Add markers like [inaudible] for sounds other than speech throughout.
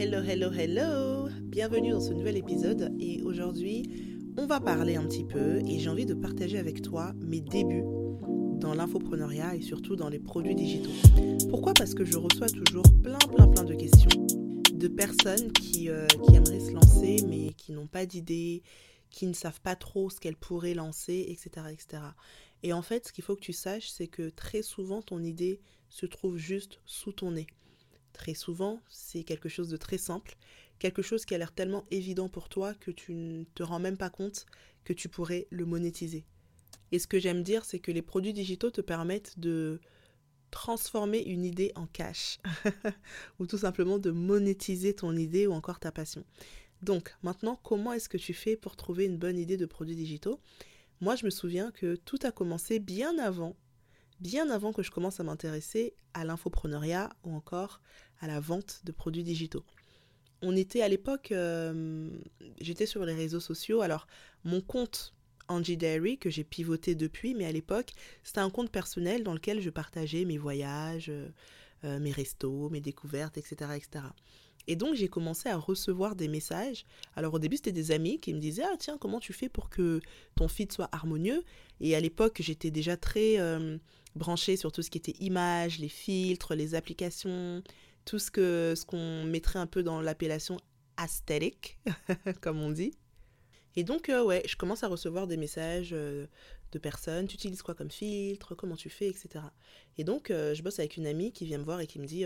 Hello, hello, hello Bienvenue dans ce nouvel épisode et aujourd'hui on va parler un petit peu et j'ai envie de partager avec toi mes débuts dans l'infopreneuriat et surtout dans les produits digitaux. Pourquoi? Parce que je reçois toujours plein, plein, plein de questions de personnes qui, euh, qui aimeraient se lancer mais qui n'ont pas d'idée, qui ne savent pas trop ce qu'elles pourraient lancer, etc., etc. Et en fait, ce qu'il faut que tu saches, c'est que très souvent, ton idée se trouve juste sous ton nez. Très souvent, c'est quelque chose de très simple, quelque chose qui a l'air tellement évident pour toi que tu ne te rends même pas compte que tu pourrais le monétiser. Et ce que j'aime dire, c'est que les produits digitaux te permettent de transformer une idée en cash, [laughs] ou tout simplement de monétiser ton idée ou encore ta passion. Donc maintenant, comment est-ce que tu fais pour trouver une bonne idée de produits digitaux? Moi, je me souviens que tout a commencé bien avant bien avant que je commence à m'intéresser à l'infopreneuriat ou encore à la vente de produits digitaux. On était à l'époque, euh, j'étais sur les réseaux sociaux, alors mon compte Angie Diary que j'ai pivoté depuis, mais à l'époque c'était un compte personnel dans lequel je partageais mes voyages, euh, euh, mes restos, mes découvertes, etc. etc. Et donc j'ai commencé à recevoir des messages. Alors au début c'était des amis qui me disaient ah tiens comment tu fais pour que ton feed soit harmonieux? Et à l'époque j'étais déjà très branché sur tout ce qui était images, les filtres, les applications, tout ce que ce qu'on mettrait un peu dans l'appellation aesthetic, [laughs] comme on dit. Et donc, euh, ouais, je commence à recevoir des messages euh, de personnes. Tu utilises quoi comme filtre? Comment tu fais? Etc. Et donc, euh, je bosse avec une amie qui vient me voir et qui me dit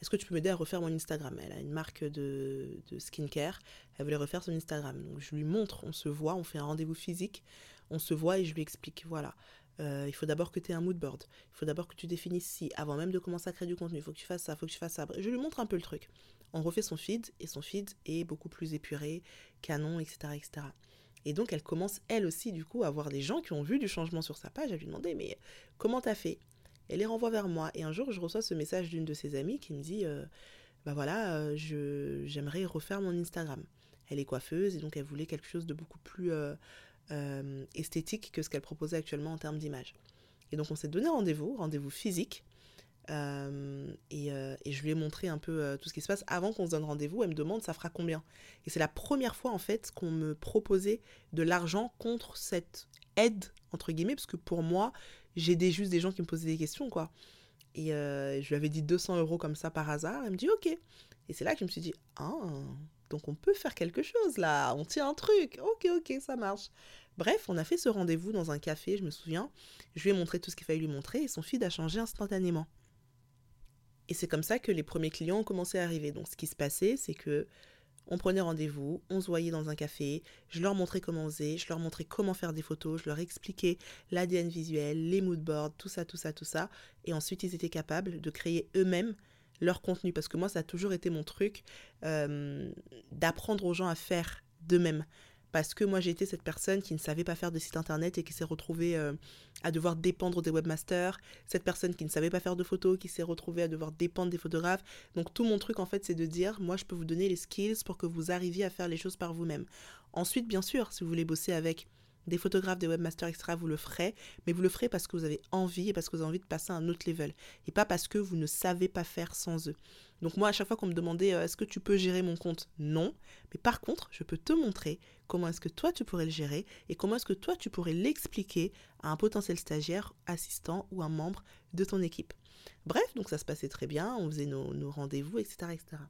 Est-ce que tu peux m'aider à refaire mon Instagram? Elle a une marque de, skincare. Elle voulait refaire son Instagram. Donc, je lui montre, on se voit, on fait un rendez-vous physique. On se voit et je lui explique Voilà, euh, il faut d'abord que tu aies un mood board. Il faut d'abord que tu définisses si, avant même de commencer à créer du contenu, il faut que tu fasses ça, il faut que tu fasses ça. Je lui montre un peu le truc. On refait son feed et son feed est beaucoup plus épuré, canon, etc. etc. Et donc elle commence elle aussi du coup à voir des gens qui ont vu du changement sur sa page, à lui demander mais comment t'as fait? Elle les renvoie vers moi et un jour je reçois ce message d'une de ses amies qui me dit euh, bah voilà euh, j'aimerais refaire mon Instagram. Elle est coiffeuse et donc elle voulait quelque chose de beaucoup plus euh, esthétique que ce qu'elle proposait actuellement en termes d'image. Et donc on s'est donné rendez-vous, rendez-vous physique. Euh, euh, et, je lui ai montré un peu tout ce qui se passe. Avant qu'on se donne rendez-vous, elle me demande ça fera combien? Et c'est la première fois en fait qu'on me proposait de l'argent contre cette aide, entre guillemets, parce que pour moi, j'aidais juste des gens qui me posaient des questions, quoi. Et je lui avais dit 200 euros comme ça par hasard. Elle me dit ok. Et c'est là que je me suis dit ah, donc on peut faire quelque chose là, on tient un truc. Ok, ok, ça marche. Bref, on a fait ce rendez-vous dans un café, je me souviens. Je lui ai montré tout ce qu'il fallait lui montrer et son feed a changé instantanément. Et c'est comme ça que les premiers clients ont commencé à arriver. Donc ce qui se passait, c'est que on prenait rendez-vous, on se voyait dans un café, je leur montrais comment faisait, je leur montrais comment faire des photos, je leur expliquais l'ADN visuel, les moodboards, tout ça, tout ça, tout ça. Et ensuite, ils étaient capables de créer eux-mêmes leur contenu. Parce que moi, ça a toujours été mon truc euh, d'apprendre aux gens à faire d'eux-mêmes parce que moi j'ai été cette personne qui ne savait pas faire de site internet et qui s'est retrouvée euh, à devoir dépendre des webmasters, cette personne qui ne savait pas faire de photos, qui s'est retrouvée à devoir dépendre des photographes. Donc tout mon truc en fait c'est de dire moi je peux vous donner les skills pour que vous arriviez à faire les choses par vous-même. Ensuite bien sûr si vous voulez bosser avec des photographes, des webmasters, etc., vous le ferez, mais vous le ferez parce que vous avez envie et parce que vous avez envie de passer à un autre level, et pas parce que vous ne savez pas faire sans eux. Donc moi, à chaque fois qu'on me demandait euh, est-ce que tu peux gérer mon compte? Non, mais par contre, je peux te montrer comment est-ce que toi tu pourrais le gérer et comment est-ce que toi tu pourrais l'expliquer à un potentiel stagiaire, assistant ou un membre de ton équipe. Bref, donc ça se passait très bien, on faisait nos, nos rendez-vous, etc., etc.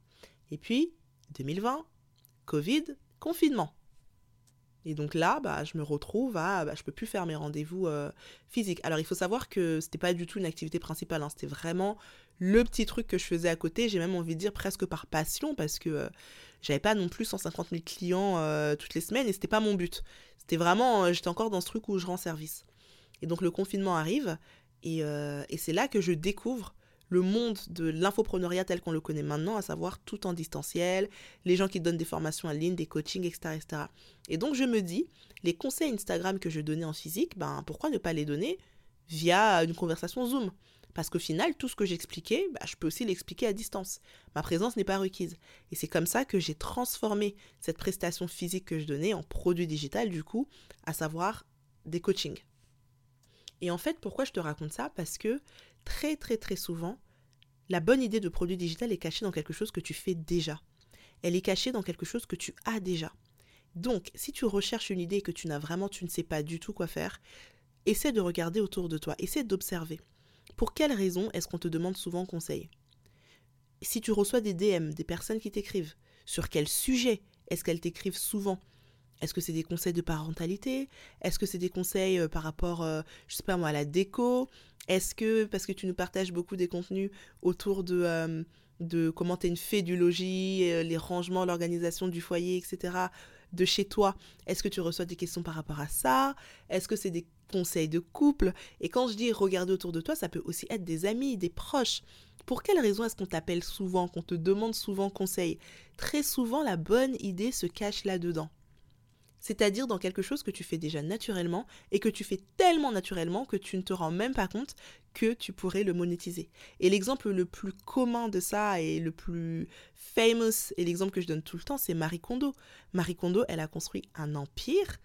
Et puis, 2020, Covid, confinement. Et donc là, bah, je me retrouve à, bah, je peux plus faire mes rendez-vous euh, physiques. Alors il faut savoir que c'était pas du tout une activité principale, hein. c'était vraiment le petit truc que je faisais à côté. J'ai même envie de dire presque par passion parce que euh, j'avais pas non plus 150 000 clients euh, toutes les semaines et c'était pas mon but. C'était vraiment, j'étais encore dans ce truc où je rends service. Et donc le confinement arrive et, et c'est là que je découvre le monde de l'infopreneuriat tel qu'on le connaît maintenant, à savoir tout en distanciel, les gens qui donnent des formations en ligne, des coachings, etc., etc. Et donc je me dis, les conseils Instagram que je donnais en physique, ben pourquoi ne pas les donner via une conversation Zoom? Parce qu'au final, tout ce que j'expliquais, ben, je peux aussi l'expliquer à distance. Ma présence n'est pas requise. Et c'est comme ça que j'ai transformé cette prestation physique que je donnais en produit digital, du coup, à savoir des coachings. Et en fait, pourquoi je te raconte ça? Parce que très très très souvent, la bonne idée de produit digital est cachée dans quelque chose que tu fais déjà. elle est cachée dans quelque chose que tu as déjà. Donc, si tu recherches une idée que tu n'as vraiment, tu ne sais pas du tout quoi faire, essaie de regarder autour de toi, essaie d'observer. Pour quelles raisons est-ce qu'on te demande souvent conseil? Si tu reçois des DM, des personnes qui t'écrivent, sur quel sujet est-ce qu'elles t'écrivent souvent? Est-ce que c'est des conseils de parentalité? Est-ce que c'est des conseils euh, par rapport, euh, sais pas à la déco? Est-ce que, parce que tu nous partages beaucoup des contenus autour de, euh, comment tu es une fée du logis, les rangements, l'organisation du foyer, etc., de chez toi, est-ce que tu reçois des questions par rapport à ça? Est-ce que c'est des conseils de couple? Et quand je dis regarder autour de toi, ça peut aussi être des amis, des proches. Pour quelle raison est-ce qu'on t'appelle souvent, qu'on te demande souvent conseil? Très souvent, la bonne idée se cache là-dedans c'est-à-dire dans quelque chose que tu fais déjà naturellement et que tu fais tellement naturellement que tu ne te rends même pas compte que tu pourrais le monétiser. Et l'exemple le plus commun de ça et le plus famous et l'exemple que je donne tout le temps, c'est Marie Kondo. Marie Kondo, elle a construit un empire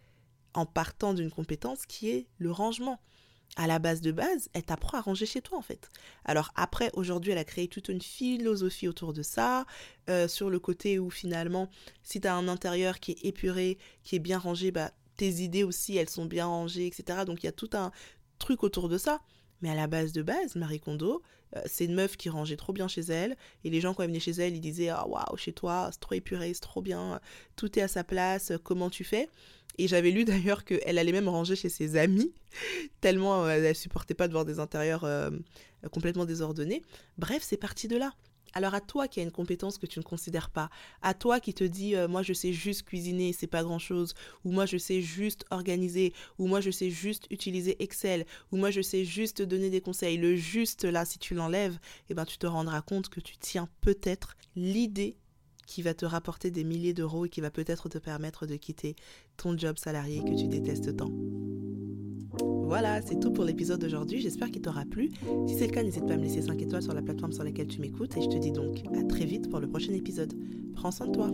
en partant d'une compétence qui est le rangement à la base de base, elle t'apprend à ranger chez toi en fait. Alors après, aujourd'hui, elle a créé toute une philosophie autour de ça, euh, sur le côté où finalement, si tu as un intérieur qui est épuré, qui est bien rangé, bah, tes idées aussi, elles sont bien rangées, etc. Donc il y a tout un truc autour de ça. Mais à la base de base, Marie Kondo, euh, c'est une meuf qui rangeait trop bien chez elle. Et les gens, quand ils venaient chez elle, ils disaient Ah, waouh, chez toi, c'est trop épuré, c'est trop bien, tout est à sa place, comment tu fais? Et j'avais lu [laughs] d'ailleurs qu'elle allait même ranger chez ses amis, [laughs] tellement euh, elle supportait pas de voir des intérieurs euh, complètement désordonnés. Bref, c'est parti de là. Alors à toi qui as une compétence que tu ne considères pas, à toi qui te dis euh, moi je sais juste cuisiner, c'est pas grand chose, ou moi je sais juste organiser, ou moi je sais juste utiliser Excel, ou moi je sais juste donner des conseils. Le juste là, si tu l'enlèves, eh ben tu te rendras compte que tu tiens peut-être l'idée qui va te rapporter des milliers d'euros et qui va peut-être te permettre de quitter ton job salarié que tu détestes tant. Voilà, c'est tout pour l'épisode d'aujourd'hui. J'espère qu'il t'aura plu. Si c'est le cas, n'hésite pas à me laisser 5 étoiles sur la plateforme sur laquelle tu m'écoutes et je te dis donc à très vite pour le prochain épisode. Prends soin de toi.